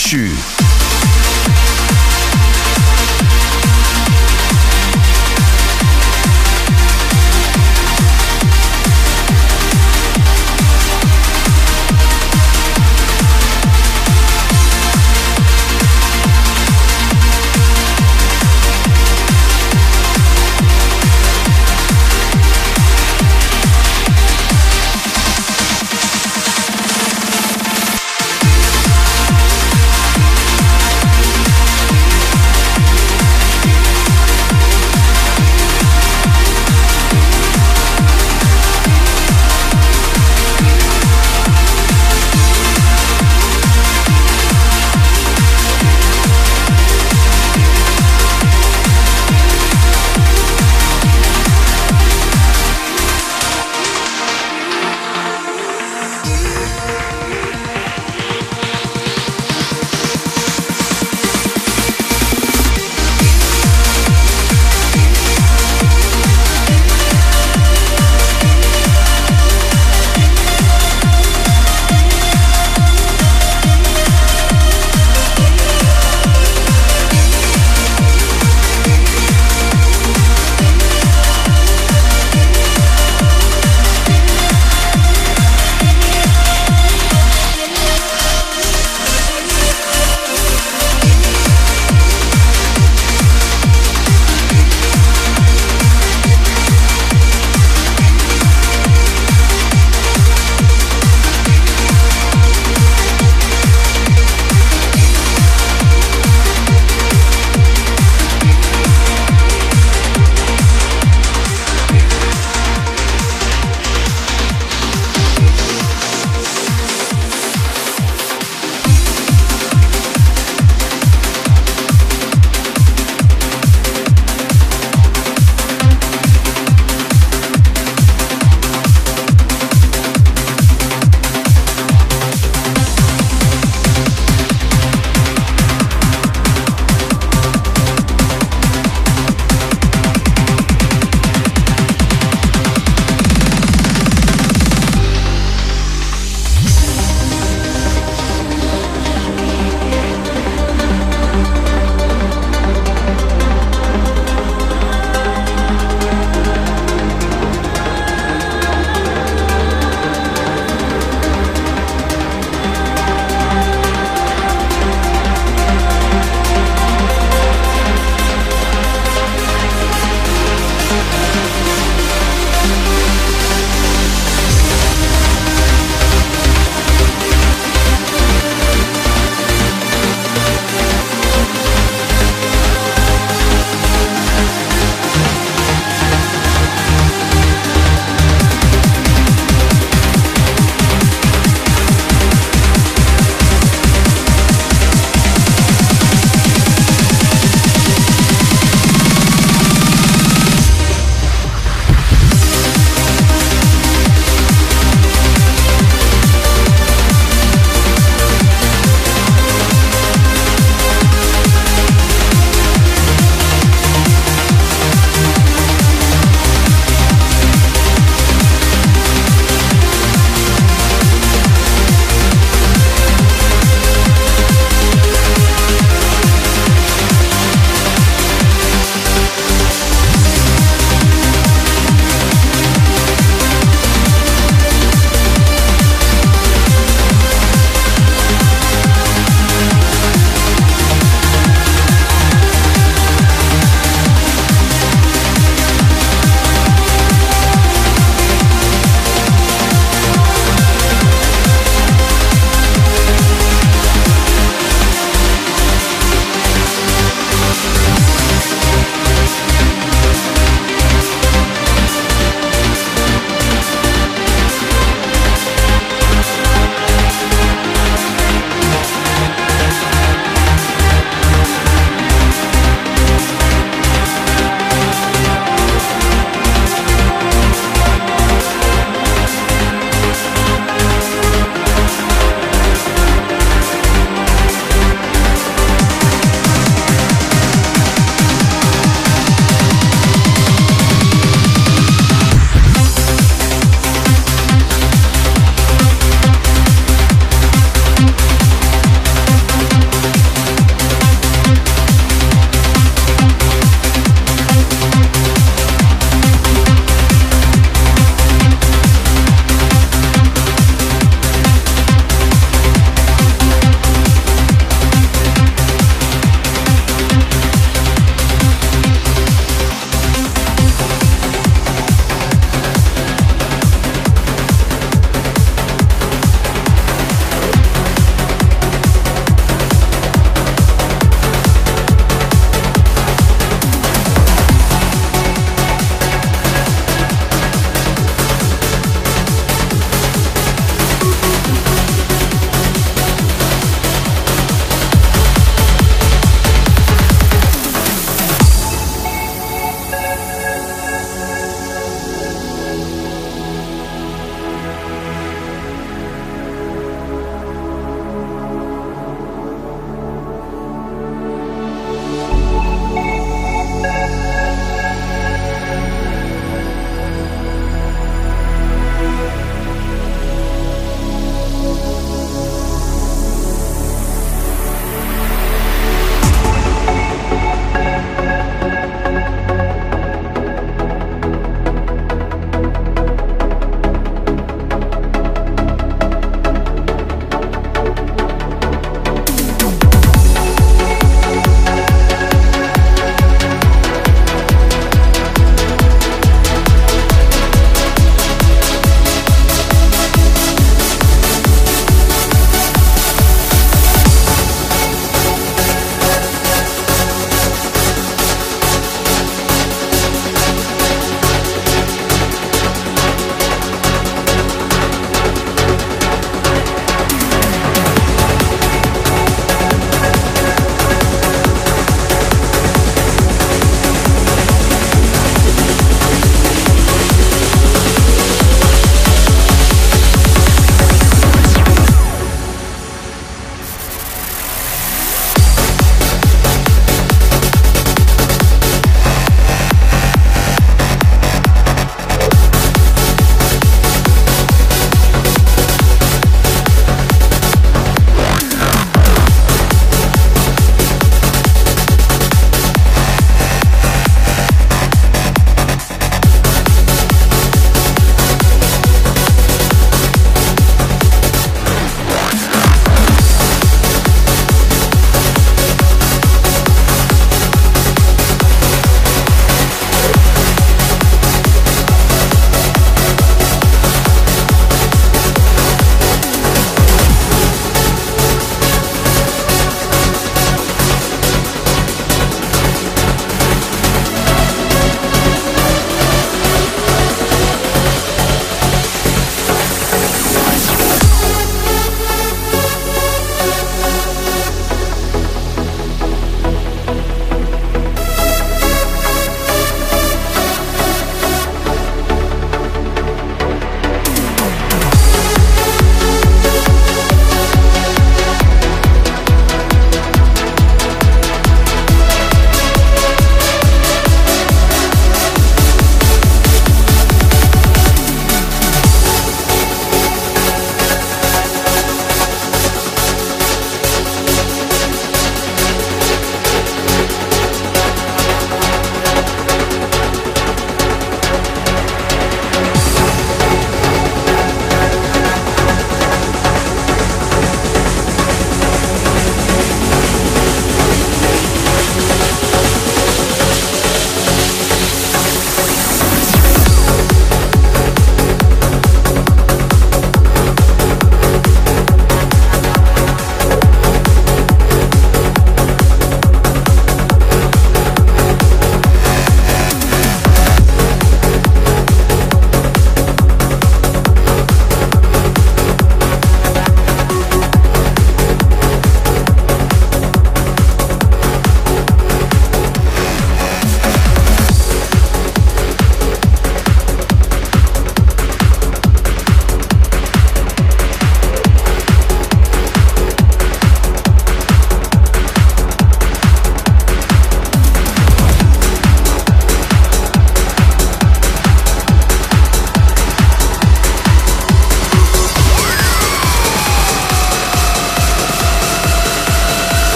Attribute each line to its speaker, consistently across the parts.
Speaker 1: 续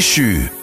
Speaker 1: ティ。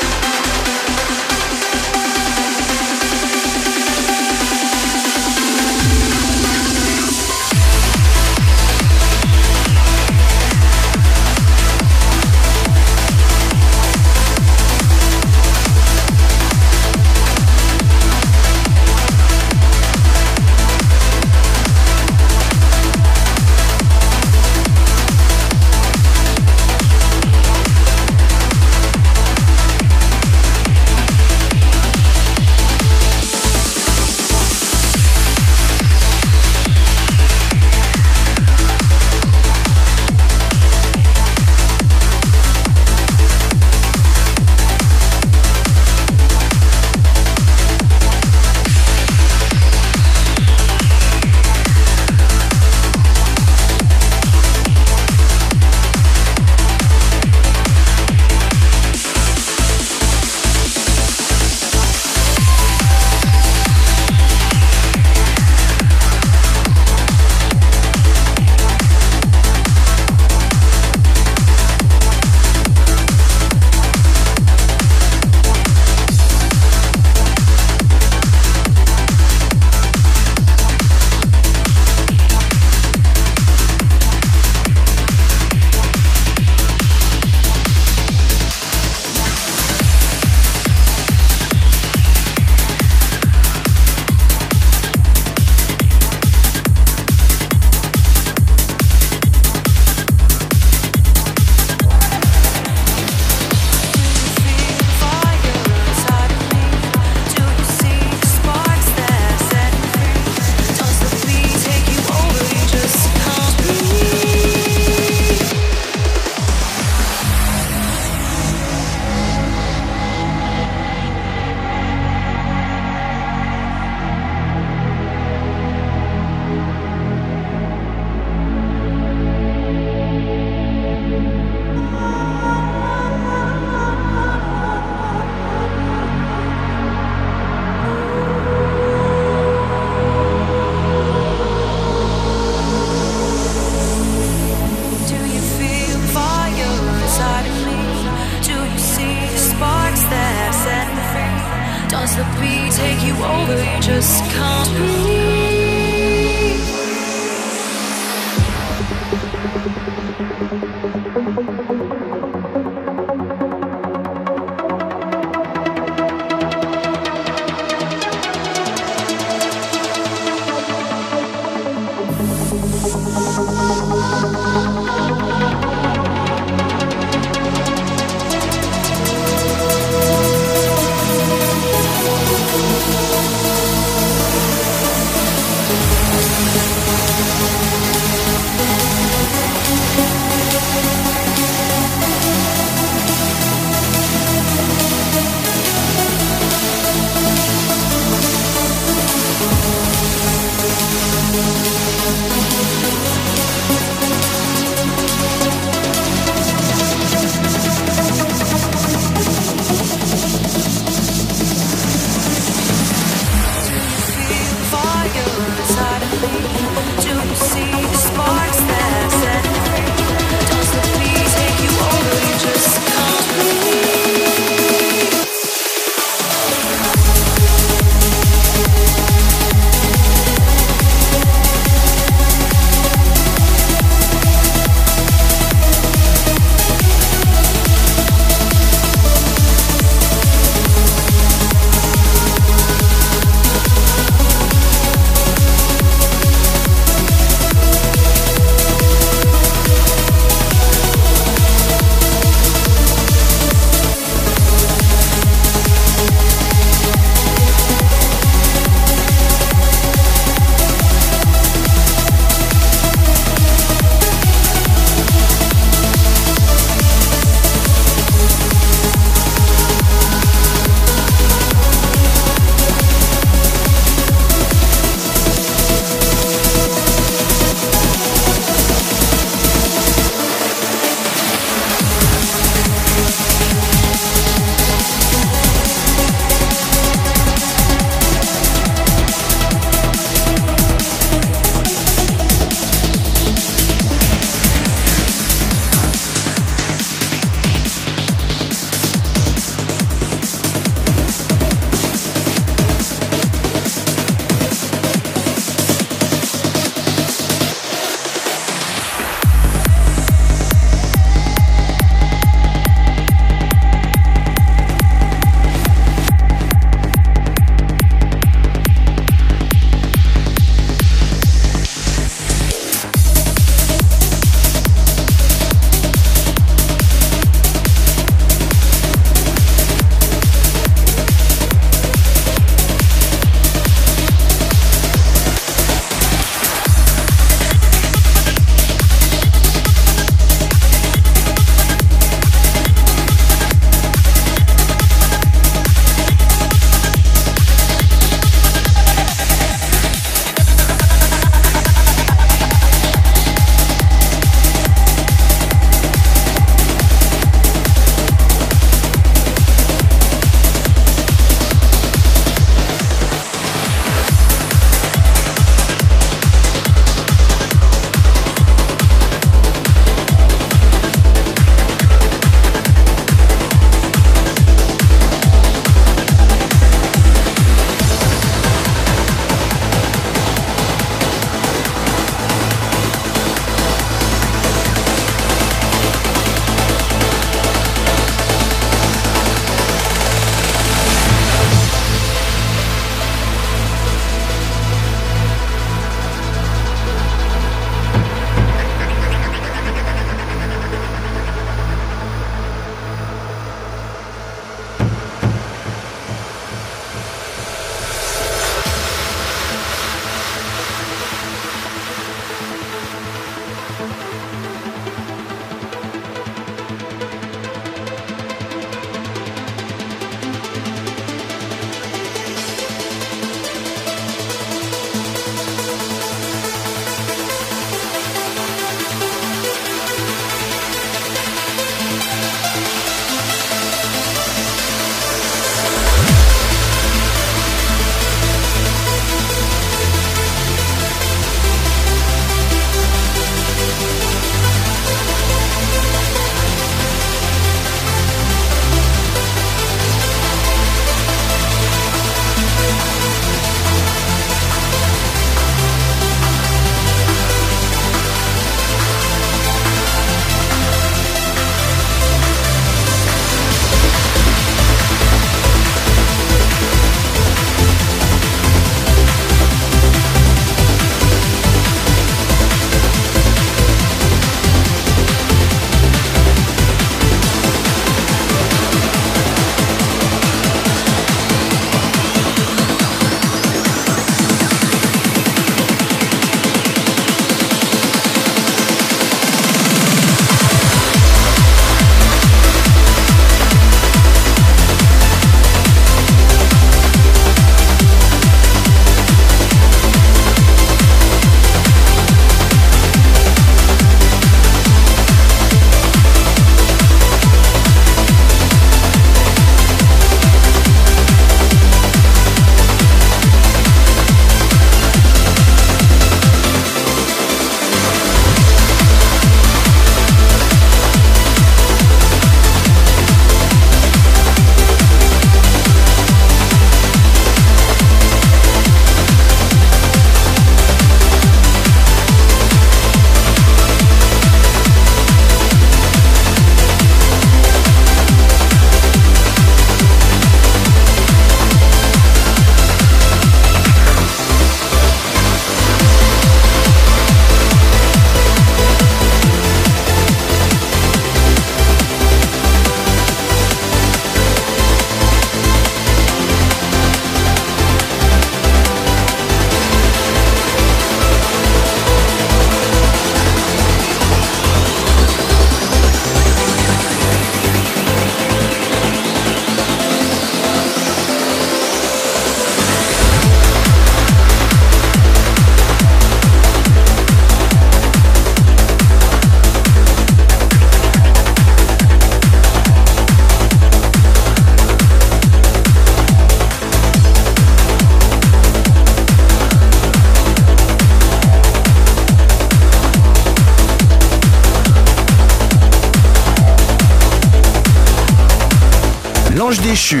Speaker 1: L'ange déchu.